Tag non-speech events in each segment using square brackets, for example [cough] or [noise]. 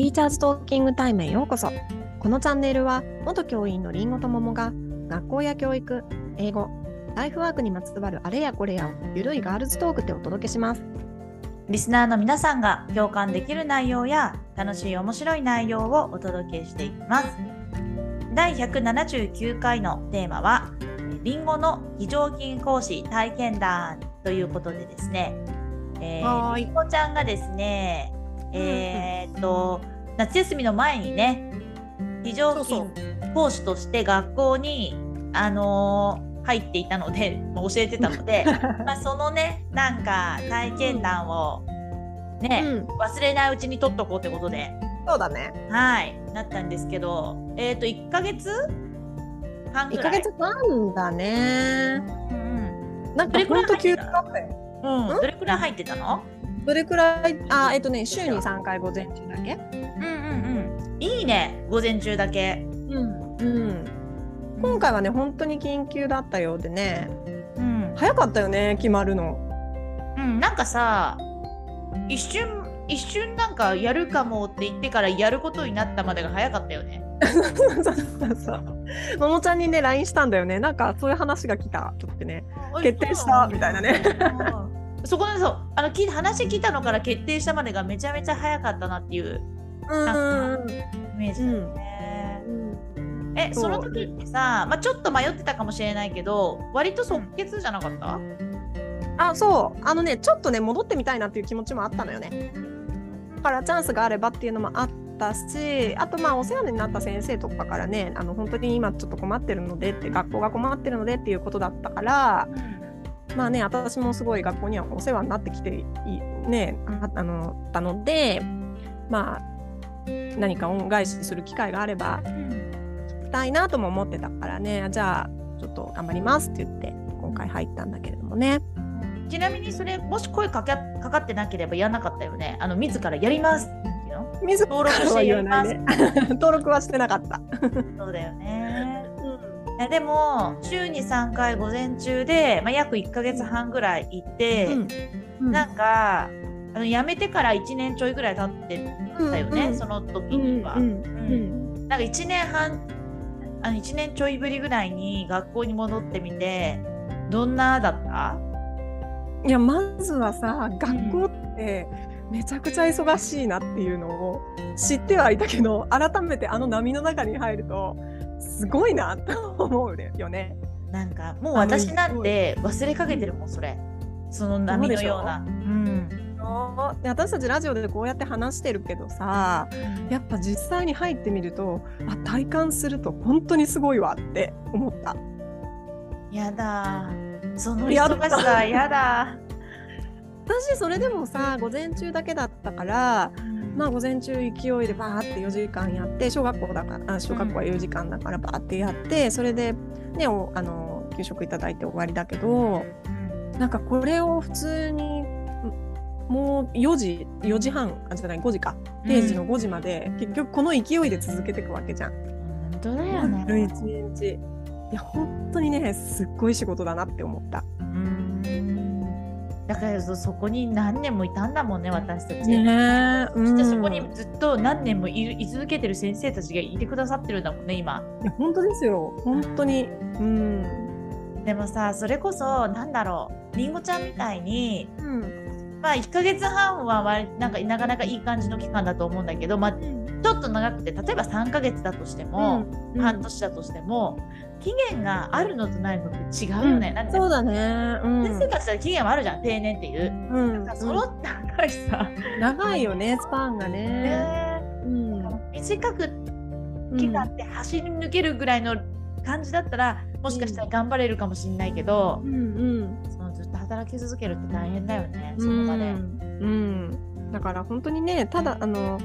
ティーチャーズトーキングタイムへようこそ。このチャンネルは、元教員のりんごと桃が、学校や教育、英語、ライフワークにまつわるあれやこれやを、ゆるいガールズトークでお届けします。リスナーの皆さんが共感できる内容や楽しい面白い内容をお届けしていきます。第179回のテーマは、りんごの非常勤講師体験談ということでですね、えー、りんごちゃんがですね、えー、っと、夏休みの前にね、非常勤講師として学校に、あのー入っていたので、[laughs] 教えてたので、[laughs] まあそのね、なんか体験談をね、うん、忘れないうちに取っとこうってことで。そうだね。はい、なったんですけど、えっ、ー、と、1ヶ月半ぐらい。1ヶ月半だね。うん。なんかほんと急だったよ。うん？どれくらい入ってたの？どれくらい、あ、えっ、ー、とね、週に3回午前中だけうんうんうん。いいね、午前中だけ。うん。うん。今回はね、本当に緊急だったようでね。うん。早かったよね、決まるの。うん、なんかさ、一瞬、一瞬なんかやるかもって言ってからやることになったまでが早かったよね。[laughs] そうそうそう。ももちゃんにね、LINE したんだよね。なんかそういう話が来たとってね。決定したみたいなね。そこでそうあの話聞いたのから決定したまでがめちゃめちゃ早かったなっていうなんかイメージだよね。うん、えその時ってさ、まあ、ちょっと迷ってたかもしれないけど割と即決じゃなかった、あそうあのねちょっとね戻ってみたいなっていう気持ちもあったのよね。だからチャンスがあればっていうのもあったしあとまあお世話になった先生とかからねあの本当に今ちょっと困ってるのでって学校が困ってるのでっていうことだったから。まあね私もすごい学校にはお世話になってきてねああのたのでまあ何か恩返しする機会があればしたいなとも思ってたからねじゃあちょっと頑張りますって言って今回入ったんだけれどもね。ちなみにそれもし声かかかかってなければやらなかったよね。あの自らやりますっていうの？自ら登録してやります。[laughs] 登録はしてなかった。そうだよね。でも週に3回午前中で、まあ、約1か月半ぐらい行って、うん。うん、なんかあの辞めてから1年ちょいぐらい経ってたよね、うんうん、その時には。うん、うん、なんか1年半あの1年ちょいぶりぐらいに学校に戻ってみてどんなだった？いやまずはさ学校ってめちゃくちゃ忙しいなっていうのを知ってはいたけど改めてあの波の中に入るとすごいなと思うよね。なんかもう私なんて忘れかけてるもんそれその波のような。うんで私たちラジオでこうやって話してるけどさやっぱ実際に入ってみるとあ体感すると本当にすごいわって思った。やだその忙しさやだ。[laughs] 私それでもさ午前中だけだったから、まあ午前中勢いでバーって4時間やって小学校だからあ小学校は4時間だからバーってやってそれでねおあの給食いただいて終わりだけどなんかこれを普通にもう4時4時半あじゃない5時か。定時の5時まで、うん、結局この勢いで続けていくわけじゃん。本当だよね。一日。いや本当にねすっごい仕事だなって思った。うんだからそこに何年もいたんだもんね私たち。ねそしてそこにずっと何年もい続けてる先生たちがいてくださってるんだもんね今。いや本当ですよ。本当に。うん、でもさそれこそなんだろうりんごちゃんみたいに、うん、まあ1ヶ月半はなんかなかなかいい感じの期間だと思うんだけど、まあ、ちょっと長くて例えば3ヶ月だとしても、うん、半年だとしても期限があるのとないのって違うよね。うん、そうだね。うん、先生たちは期限はあるじゃん定年っていう。うん、なんか揃って長いさ。長いよねスパンがね。ねうん、短く期間って走り抜けるぐらいの感じだったら、もしかしたら頑張れるかもしれないけど、うんうん、そのずっと働き続けるって大変だよねその場で。うん、だから本当にねただあの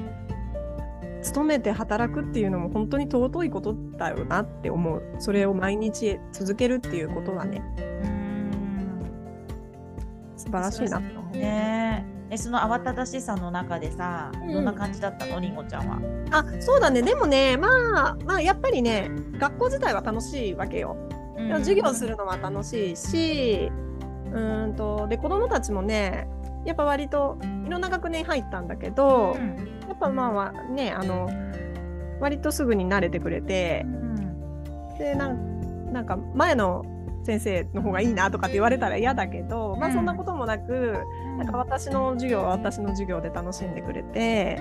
勤めて働くっていうのも本当に尊いことだよなって思う。それを毎日続けるっていうことはね素晴らしいなと思う。ね。えその慌ただしさの中でさ、うん、どんな感じだったのりんごちゃんは？あそうだね。でもねまあまあやっぱりね学校自体は楽しいわけよ。うん、授業するのは楽しいしうんとで子供たちもねやっぱ割といろんな学年入ったんだけど、うん。やっぱまあまあねあの割とすぐに慣れてくれてうんでなんなんか前の先生の方がいいなとかって言われたら嫌だけど、まあそんなこともなく、なんか私の授業は私の授業で楽しんでくれて、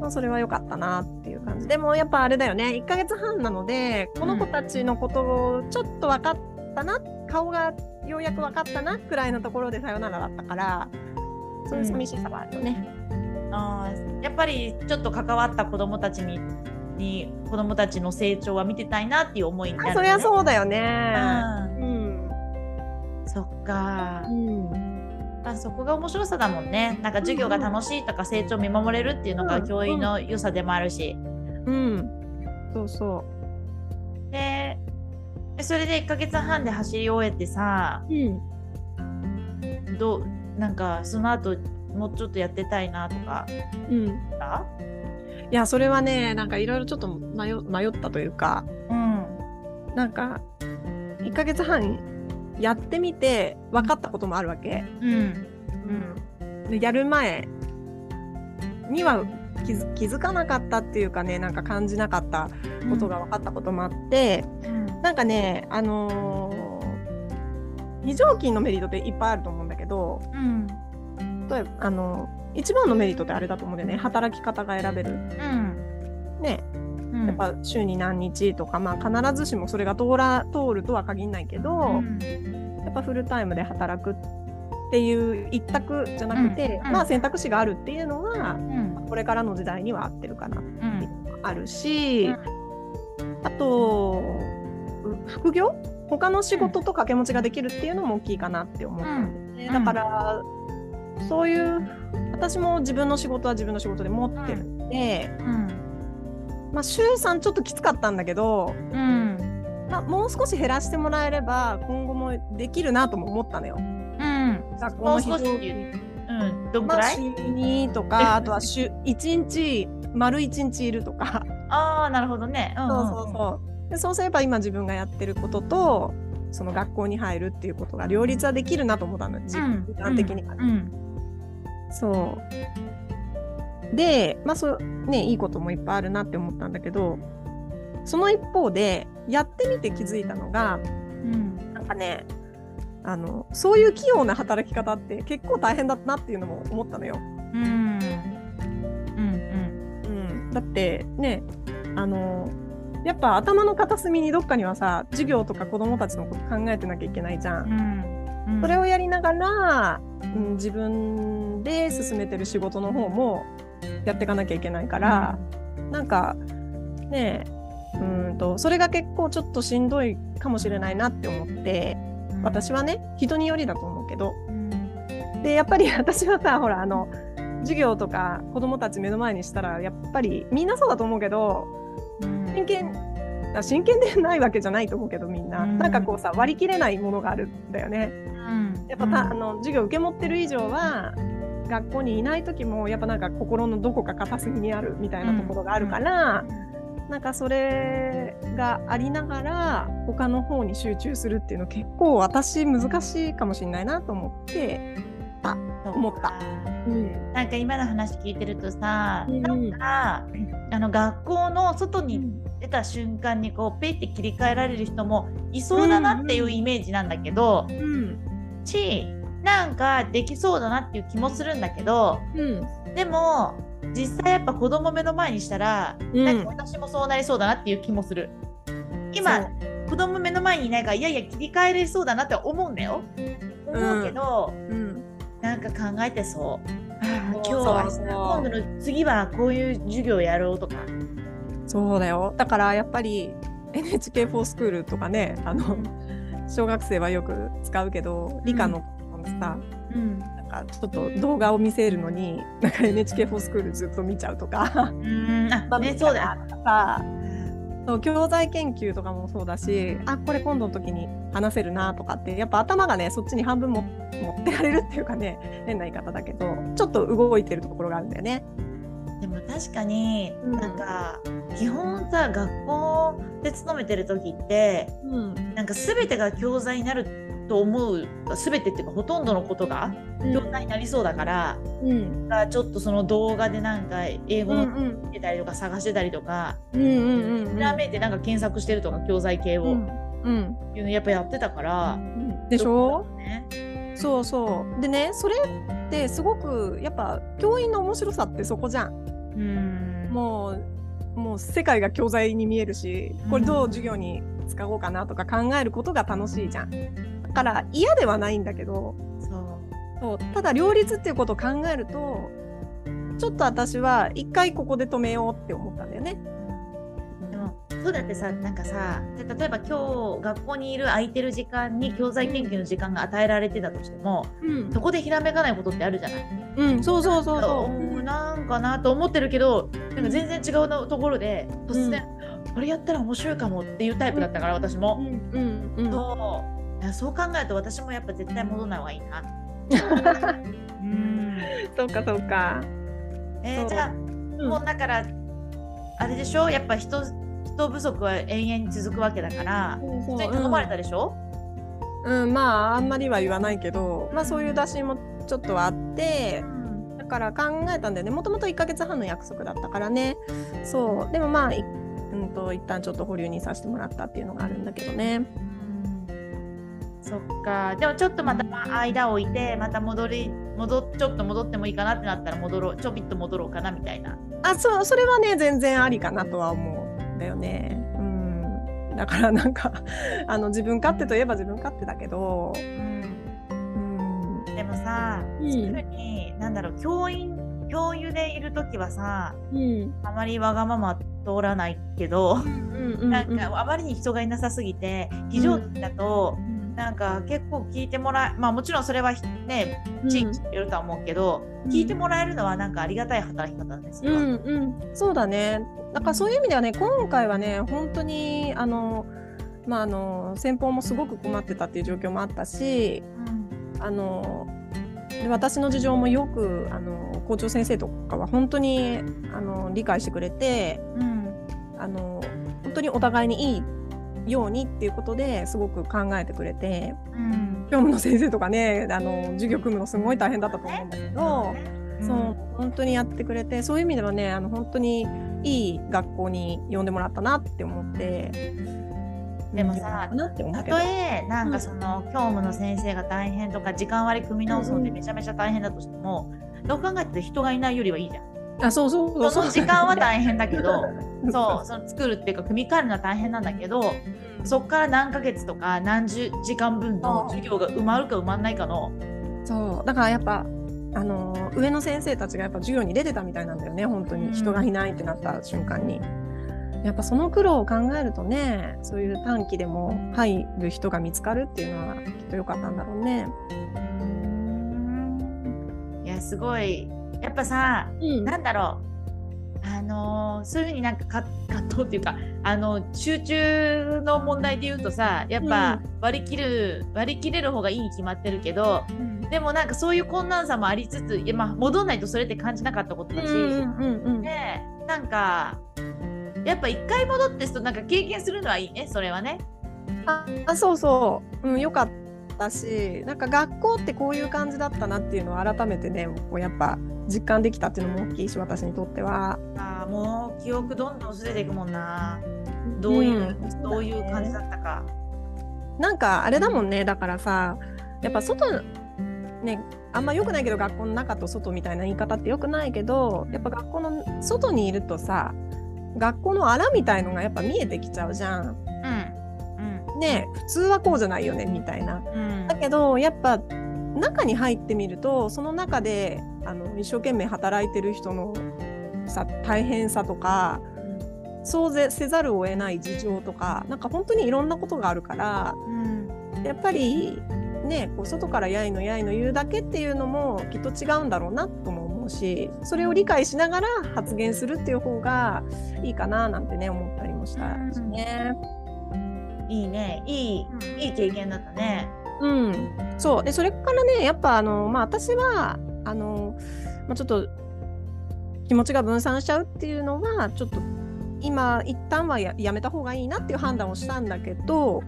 まあ、それは良かったなっていう感じ。でもやっぱあれだよね1ヶ月半なのでこの子たちのことをちょっと分かったな、顔がようやく分かったなくらいのところでさよならだったからそういう寂しさはあるよね。あーやっぱりちょっと関わった子どもたちにに子どもたちの成長は見てたいなっていう思いになる、ね、あそりゃそうだよね。ううん。ん、そっか。う、ん。あそこが面白さだもんね。なんか授業が楽しいとか成長を見守れるっていうのうんが教員の良さでもあるし、うん、そうそででそれで1ヶ月半で走り終えてさう。うん。どうなんかその後もうちょっとやってたいなとか。うん、あいやそれはねなんかいろいろちょっと迷迷ったというか。うん。なんか1ヶ月半やってみて分かったこともあるわけ。うん。でやる前には気づ気づかなかったっていうかねなんか感じなかったことが分かったこともあって、うん。なんかねあのー非常勤のメリットっていっぱいあると思うんだけど。うん例えばあの一番のメリットってあれだと思うんだよね。働き方が選べる。うん。ねうん。やっぱ週に何日とか、まあ、必ずしもそれが通ら通るとは限らないけど、うん。やっぱフルタイムで働くっていう一択じゃなくて、うん。うん。まあ選択肢があるっていうのはうん。これからの時代には合ってるかなってうん。いうのがあるし、うん。あとう副業？他の仕事と掛け持ちができるっていうのも大きいかなって思ったん。ですね、うん。だからそういう私も自分の仕事は自分の仕事で持ってるんで、うん。まあ、週3ちょっときつかったんだけど、うん。まあ、もう少し減らしてもらえれば今後もできるなとも思ったのよ。うん。学校もうん。まあ、らい、週2とかあとは週1日丸1日いるとか、ああなるほどね、うんそうそうそう。でそうすれば今自分がやってることとその学校に入るっていうことが両立はできるなと思ったの時間的には。ね。うんそう。でまあそうねいいこともいっぱいあるなって思ったんだけどその一方でやってみて気づいたのがうん。なんかねあのそういう器用な働き方って結構大変だなっていうのも思ったのよ。うん。うんうん、だってねあのやっぱ頭の片隅にどっかにはさ授業とか子どもたちのこと考えてなきゃいけないじゃ。うんん。うんそれをやりながら、うん、自分で進めてる仕事の方もやっていかなきゃいけないから、なんかねうんとそれが結構ちょっとしんどいかもしれないなって思って私はね人によりだと思うけど。うんでやっぱり [laughs] 私はさほらあの授業とか子供たち目の前にしたらやっぱりみんなそうだと思うけどうん。真剣あ真剣でないわけじゃないと思うけどみんな、うん。なんかこうさ割り切れないものがあるんだよね。うんやっぱた、あの授業受け持ってる以上は学校にいない時もやっぱなんか心のどこか片隅にあるみたいなところがあるから、なんかそれがありながら他の方に集中するっていうの結構私難しいかもしれないなと思って、思った。うん。なんか今の話聞いてるとさ、うん。なんかあの学校の外に出た瞬間にこうペイって切り替えられる人もいそうだなっていうイメージなんだけど、うんしなんかできそうだなっていう気もするんだけどうんでも実際やっぱ子供目の前にしたら、うんなんか私もそうなりそうだなっていう気もする。今子供目の前にいないからいやいや切り替えれそうだなって思うんだよ。思うけど、うんなんか考えてそう。ああ今日は今度の次はこういう授業やろうとか。そうだよだからやっぱり NHK フォースクールとかねあの小学生はよく使うけど理科の子もさ、うん。なんかちょっと動画を見せるのになんか NHK フォースクールずっと見ちゃうとかうん。あ、[laughs] ね、そうだよ。さそう教材研究とかもそうだしあこれ今度の時に話せるなとかってやっぱ頭がねそっちに半分も持ってかれるっていうかね変な言い方だけどちょっと動いてるところがあるんだよね。でも確かに、うん。なんか基本さ学校で勤めてる時ってうん。なんか全てが教材になると思う全てっていうかほとんどのことが教材になりそうだから、うん。がちょっとその動画でなんか英語のうんうん。見てたりとか探してたりとか、ひらめいてなんか検索してるとか教材系を、うん。うん。いうのやっぱやってたから、でしょ？ね、そうそう。でねそれってすごくやっぱ教員の面白さってそこじゃんうん。もうもう世界が教材に見えるしこれどう授業に使おうかなとか考えることが楽しいじゃん。だから嫌ではないんだけどそう。そうただ両立っていうことを考えるとちょっと私は一回ここで止めようって思ったんだよね。そうだってさなんかさで例えば今日学校にいる空いてる時間に教材研究の時間が与えられてたとしてもうん。そこでひらめかないことってあるじゃない？うん、そうそうそうそう。うんなんかなと思ってるけどなんか全然違うのところで突然、これやったら面白いかもっていうタイプだったから私うも、んうんうん。そう。そう考えると私もやっぱ絶対戻らない方がいいな。うんそうかそうか。そうえーじゃあ、うん。もうだからあれでしょ？やっぱ人人不足は永遠に続くわけだから普通に頼まれたでしょ、うん、うんまああんまりは言わないけど、まあそういう打診もちょっとはあって、だから考えたんだよね。もともと1ヶ月半の約束だったからね。そう。でもまあ、いうんと一旦ちょっと保留にさせてもらったっていうのがあるんだけどね。そっか。でもちょっとまた間を置いてまた戻り戻っちょっと戻ってもいいかなってなったら戻ろう。ちょびっと戻ろうかなみたいな。あ、そう、それはね、全然ありかなとは思う。んだよね。うん。だからなんか [laughs] あの自分勝手といえば自分勝手だけど、うん。でもさ、うんそういうふうになんだろう教員教諭でいる時はさうん。あまりわがまま通らないけど、うんうんなんかあまりに人がいなさすぎて非常勤だと、なんか結構聞いてもらえまあもちろんそれはね地域によるとは思うけど、聞いてもらえるのはなんかありがたい働き方ですよ。うんうん、そうだね。だからそういう意味ではね、今回はね、本当にあの、まあ、あの先方もすごく困ってたっていう状況もあったし、あので私の事情もよくあの校長先生とかは本当にあの理解してくれて、うん。あの本当にお互いにいいようにっていうことですごく考えてくれて、うん。業務の先生とかね、あの授業組むのすごい大変だったと思うんだけど。そう本当にやってくれてそういう意味ではねあの本当にいい学校に呼んでもらったなって思って。でもさたとえなんかその教務の先生が大変とか時間割り組み直すのでめちゃめちゃ大変だとしても、どう考えても人がいないよりはいいじゃん。あそうそう。そうその時間は大変だけど変 [laughs] そうその作るっていうか組み替えるのは大変なんだけどそっから何ヶ月とか何十時間分の授業が埋まるか埋まんないかのそう。だからやっぱあの上の先生たちがやっぱ授業に出てたみたいなんだよね本当うん。に人がいないってなった瞬間に。やっぱその苦労を考えるとねそういう短期でも入る人が見つかるっていうのはきっと良かったんだろうね。いやすごい。やっぱさうん。なんだろう。あのーそういうふうになんかか葛藤っていうかあの集中の問題で言うとさやっぱ割り切る、割り切れる方がいいに決まってるけどでもなんかそういう困難さもありつついや、まあ、戻んないとそれって感じなかったことだし、うんうんでなんかやっぱ一回戻ってなんか経験するのはいいねそれはね。ああそうそう、うん、よかったしなんか学校ってこういう感じだったなっていうのを改めてねこうやっぱ実感できたっていうのも大きいし私にとっては。あーもう記憶どんどん薄れていくもんな。どういう、うんどういう感じだったか。なんかあれだもんねだからさやっぱ外ねあんま良くないけど学校の中と外みたいな言い方って良くないけどやっぱ学校の外にいるとさ学校のあらみたいのがやっぱ見えてきちゃうじゃん。うん。ね普通はこうじゃないよねみたいな。うん。だけどやっぱ中に入ってみるとその中であの一生懸命働いてる人のさ大変さとかそうぜせざるを得ない事情とかなんか本当にいろんなことがあるからうん。やっぱりねこう外からやいのやいの言うだけっていうのもきっと違うんだろうなとも思うしそれを理解しながら発言するっていう方がいいかななんてね思ったりもしたしね。いいね。いい、いい経験だったね。うん、そうでそれからねやっぱあの、まあ、私はあの、まあ、ちょっと気持ちが分散しちゃうっていうのはちょっと今一旦はややめた方がいいなっていう判断をしたんだけど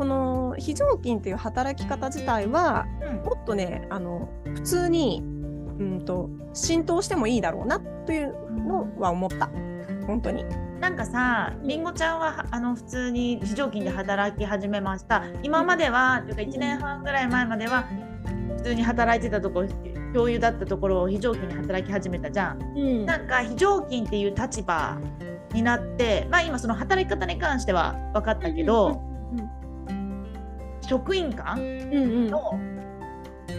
この非常勤っていう働き方自体はうんもっとねあの普通にうんと浸透してもいいだろうなというのは思った本当に。なんかさ、りんごちゃんはあの普通に非常勤で働き始めました。今までは、というか1年半ぐらい前までは、普通に働いてたところ、教諭だったところを非常勤で働き始めたじゃん。うんなんか非常勤っていう立場になって、まあ今その働き方に関しては分かったけど、職員間うんうん。の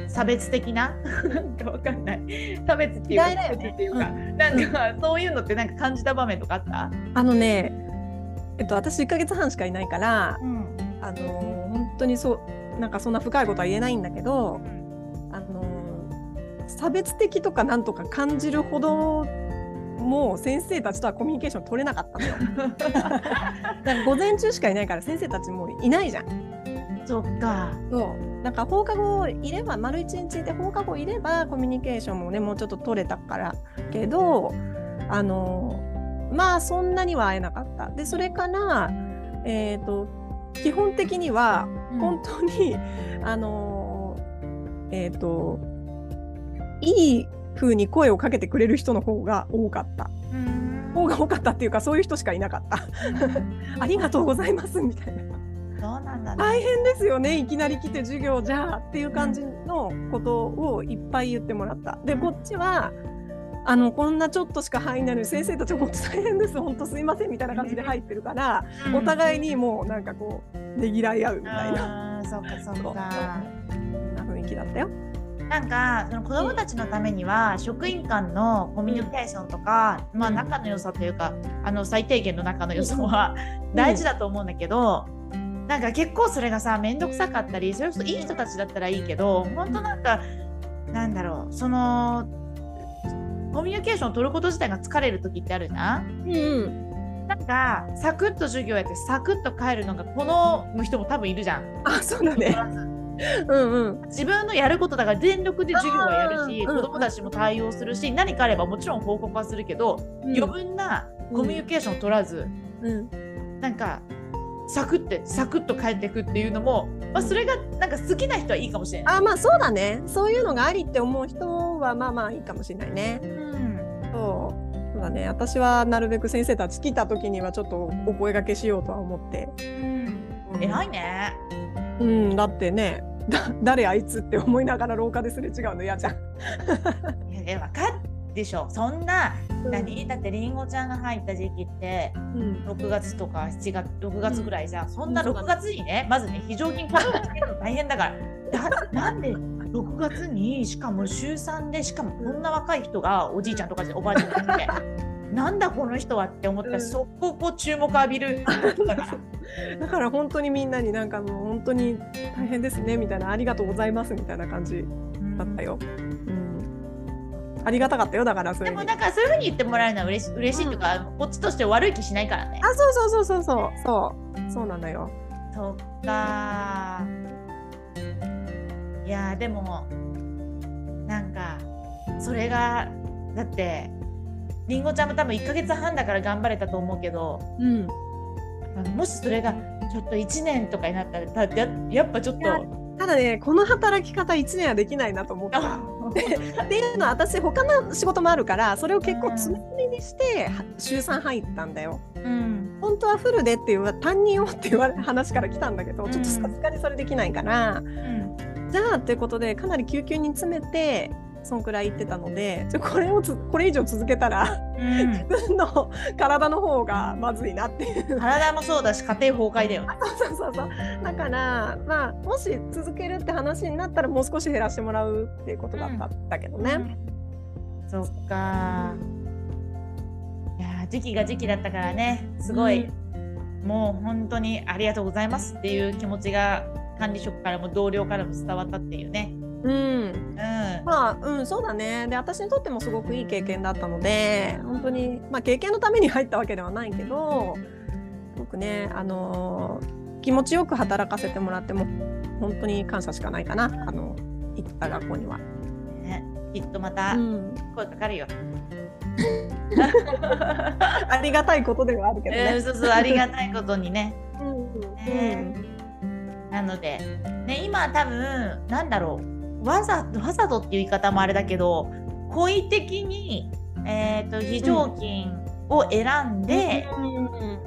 差別的な？[laughs] なんかわかんない。差別っていうかていうか、なんかそういうのってなんか感じた場面とかあった、あのねえっと私1ヶ月半しかいないからうん。あの本当にそうなんかそんな深いことは言えないんだけどあの差別的とかなんとか感じるほどもう先生たちとはコミュニケーション取れなかったのよ。[laughs] 午前中しかいないから先生たちもういないじゃん。そっかそうなんか放課後いれば丸一日で放課後いればコミュニケーションもねもうちょっと取れたからけどあのまあそんなには会えなかった。でそれからえっ、と基本的には本当に、あのえっ、といい風に声をかけてくれる人の方が多かった。うん方が多かったっていうかそういう人しかいなかった。[laughs] ありがとうございますみたいな。そうなんだね。大変ですよね。いきなり来て授業じゃあっていう感じのことをいっぱい言ってもらった。でこっちはあのこんなちょっとしか入んないのに先生たち本当大変です。本当すいませんみたいな感じで入ってるから、うん。お互いにもうなんかこうねぎらい合うみたいな。そっかそっか。雰囲気だったよ。なんかその子どもたちのためには職員間のコミュニケーションとか、まあうん仲の良さというかあの最低限の仲の良さは大事だと思うんだけど、なんか結構それがさ面倒くさかったりそれこそいい人たちだったらいいけど本当なんかなんだろうそのコミュニケーションを取ること自体が疲れる時ってあるじゃん？うんうん、なんかサクッと授業やってサクッと帰るのが好む人も多分いるじゃん。あそうだね。[laughs] うんうん。自分のやることだから全力で授業はやるし、うん子供たちも対応するし、何かあればもちろん報告はするけど、うん。余分なコミュニケーションを取らず、うん。なんかサクってサクッと帰っていくっていうのも、まあ、それがなんか好きな人はいいかもしれない。あまあそうだねそういうのがありって思う人はまあまあいいかもしれないね。うんそうそうだね私はなるべく先生たち来た時にはちょっとお声掛けしようとは思って。うん、偉いね。うんだってねだ [laughs] 誰あいつって思いながら廊下ですれ違うの嫌じゃん。[laughs] いやいや分かるでしょ。そんな、何？だってりんごちゃんが入った時期ってうん。6月とか7月6月ぐらいじゃん、そんなうん。6月にねまずね非常勤講師つけるの大変だから。だなんで6月にしかも週3でしかもこんな若い人がおじいちゃんとかおばあちゃんとかって [laughs] なんだこの人はって思ったら、うん。そここう注目浴びる。だから。だから本当にみんなになんかもう本当に大変ですねみたいなありがとうございますみたいな感じだったよ。うん、ありがたかったよだからそれに。でもなんかそういうふうに言ってもらえるのは嬉し嬉しいというか、こっちとして悪い気しないからね。あそうそうそうそうそうそうそうなのよ。そっかいやーでもなんかそれがだってりんごちゃんも多分1ヶ月半だから頑張れたと思うけどうん、もしそれがちょっと1年とかになったらたややっぱちょっとただねこの働き方1年はできないなと思った。[laughs] っていうのは私他の仕事もあるからそれを結構詰め詰めにしては週3入ったんだよ。うん。本当はフルでっていう担任をって言われ話から来たんだけど、うん。ちょっとさすがにそれできないから。うん。じゃあっていうことでかなり救急に詰めてそんくらい行ってたのでこれをつこれ以上続けたらうん自分の体の方がまずいなっていう。体もそうだし家庭崩壊だよね。そうそうそうだからまあもし続けるって話になったらもう少し減らしてもらうっていうことだったんだけどね。そっかいやー時期が時期だったからねすごい、もう本当にありがとうございますっていう気持ちが管理職からも同僚からも伝わったっていうね。うんうん。まあうんそうだねで私にとってもすごくいい経験だったので本当にまあ経験のために入ったわけではないけどすごくねあのー気持ちよく働かせてもらっても本当に感謝しかないかなあの行った学校には。ね、きっとまたうん、声かかるよ。[laughs] ありがたいことではあるけどね。えーそうそうありがたいことにね。うんうんねなので、ね、今多分なんだろうわざわざとっていう言い方もあれだけど故意的に、えーと、非常勤を選んで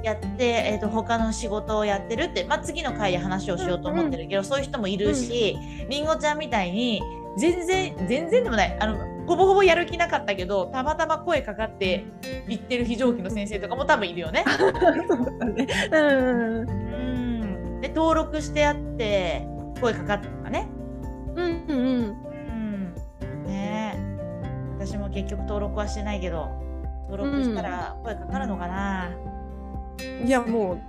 やって、えーと、他の仕事をやってるって、まあ、次の回で話をしようと思ってるけど、そういう人もいるし、りん。ごちゃんみたいに全然全然でもないあのほぼほぼやる気なかったけどたまたま声かかって行ってる非常勤の先生とかも多分いるよね。[laughs] うん、で登録してあって声かかったとかね。うんうんうん。ね私も結局登録はしてないけど登録したら声かかるのかな？うん、いやも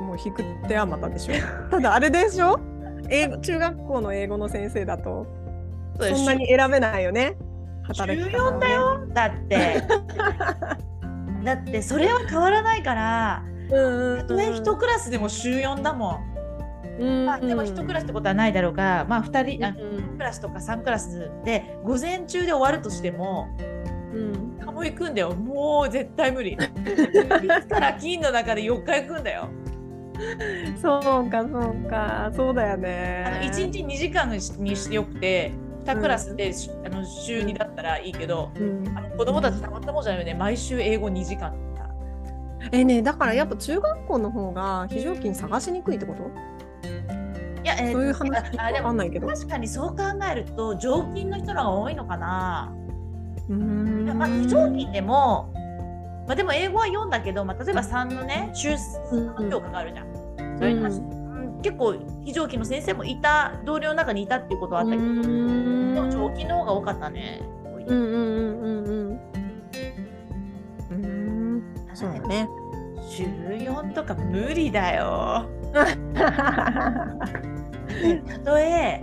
うもう引く手はまたでしょ。[laughs] ただあれでしょ？英語中学校の英語の先生だとそんなに選べないよね。働き方、ね、14だよ。だって。[laughs] だってそれは変わらないから。たとえ1クラスでも週4だもん。うんまあ、でも1クラスってことはないだろうが、まあ、2人あクラスとか3クラスで午前中で終わるとしても、うん、カモ行くんだよ。もう絶対無理。いつから金の中で4日行くんだよ。そうかそうか。そうだよね。あの1日2時間にしてよくて2クラスで、うん、あの週2だったらいいけど、うん、あの子供たちたまったもんじゃないよね。毎週英語2時間。えねだからやっぱ中学校の方が非常勤探しにくいってこと？いや、えー、そういう話あでも確かにそう考えると常勤の人らが多いのかな。うんまあ、非常勤でも、まあ、でも英語は読んだけど、まあ、例えば3のね週3の教科があるじゃん。それに結構非常勤の先生もいた同僚の中にいたっていうことはあったけどでも長期の方が多かったね。うんうんうんうんうん。うんそうだね。週4とか無理だよ。たとええ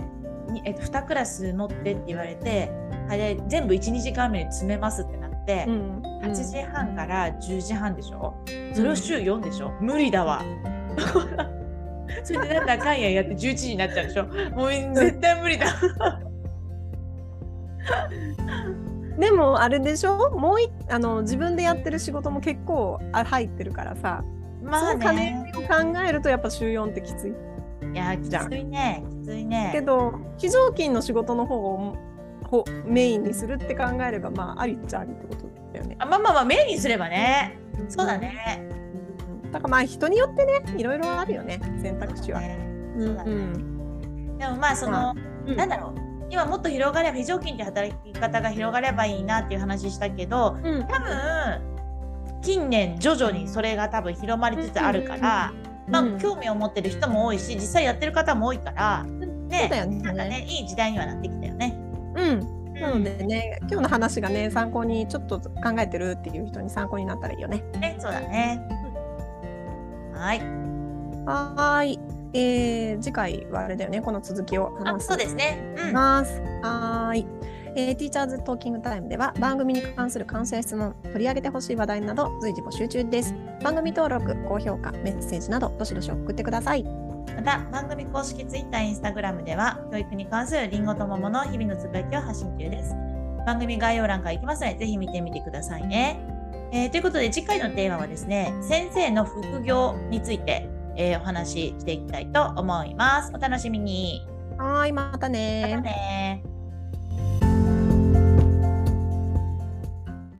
2クラス乗ってって言われてあれ全部12時間目に詰めますってなって、うん、8時半から10時半でしょ？それを週4でしょ、うん、無理だわ。[laughs] それでなんだかんややって11時になっちゃうでしょ？もう絶対無理だ。[laughs] でもあれでしょ？もういあの自分でやってる仕事も結構入ってるからさまあ、ね、金を考えるとやっぱ週4ってきつい。いやきついね。きついね。けど非常勤の仕事の方をほメインにするって考えればまあありっちゃありってことだよね。あまあまあまあメインにすればね。そうだね。だからまあ人によってねいろいろあるよね。選択肢は。そうだね、うん、でもまあその、うん、なんだろう。今もっと広がれば非常勤って働き方が広がればいいなっていう話したけど、うん、多分近年徐々にそれが多分広まりつつあるから、まあ、興味を持ってる人も多いし実際やってる方も多いから、ね、そうだよねなんかねいい時代にはなってきたよね。うんなのでね、今日の話がね、参考にちょっと考えてるっていう人に参考になったらいいよね。ね、そうだね。はい。はい。えー、次回はあれだよね、この続きを話す。そうですね。うん、ます。はい。えー、ティーチャーズトーキングタイムでは番組に関する感想や質問、取り上げてほしい話題など随時募集中です。番組登録、高評価、メッセージなどどしどし送ってください。また番組公式 Twitter、Instagram では教育に関するりんごと桃の日々のつぶやきを発信中です。番組概要欄から行きますので、ぜひ見てみてくださいね。えー、ということで次回のテーマはですね先生の副業について、えー、お話ししていきたいと思います。お楽しみに。はいまたねまたね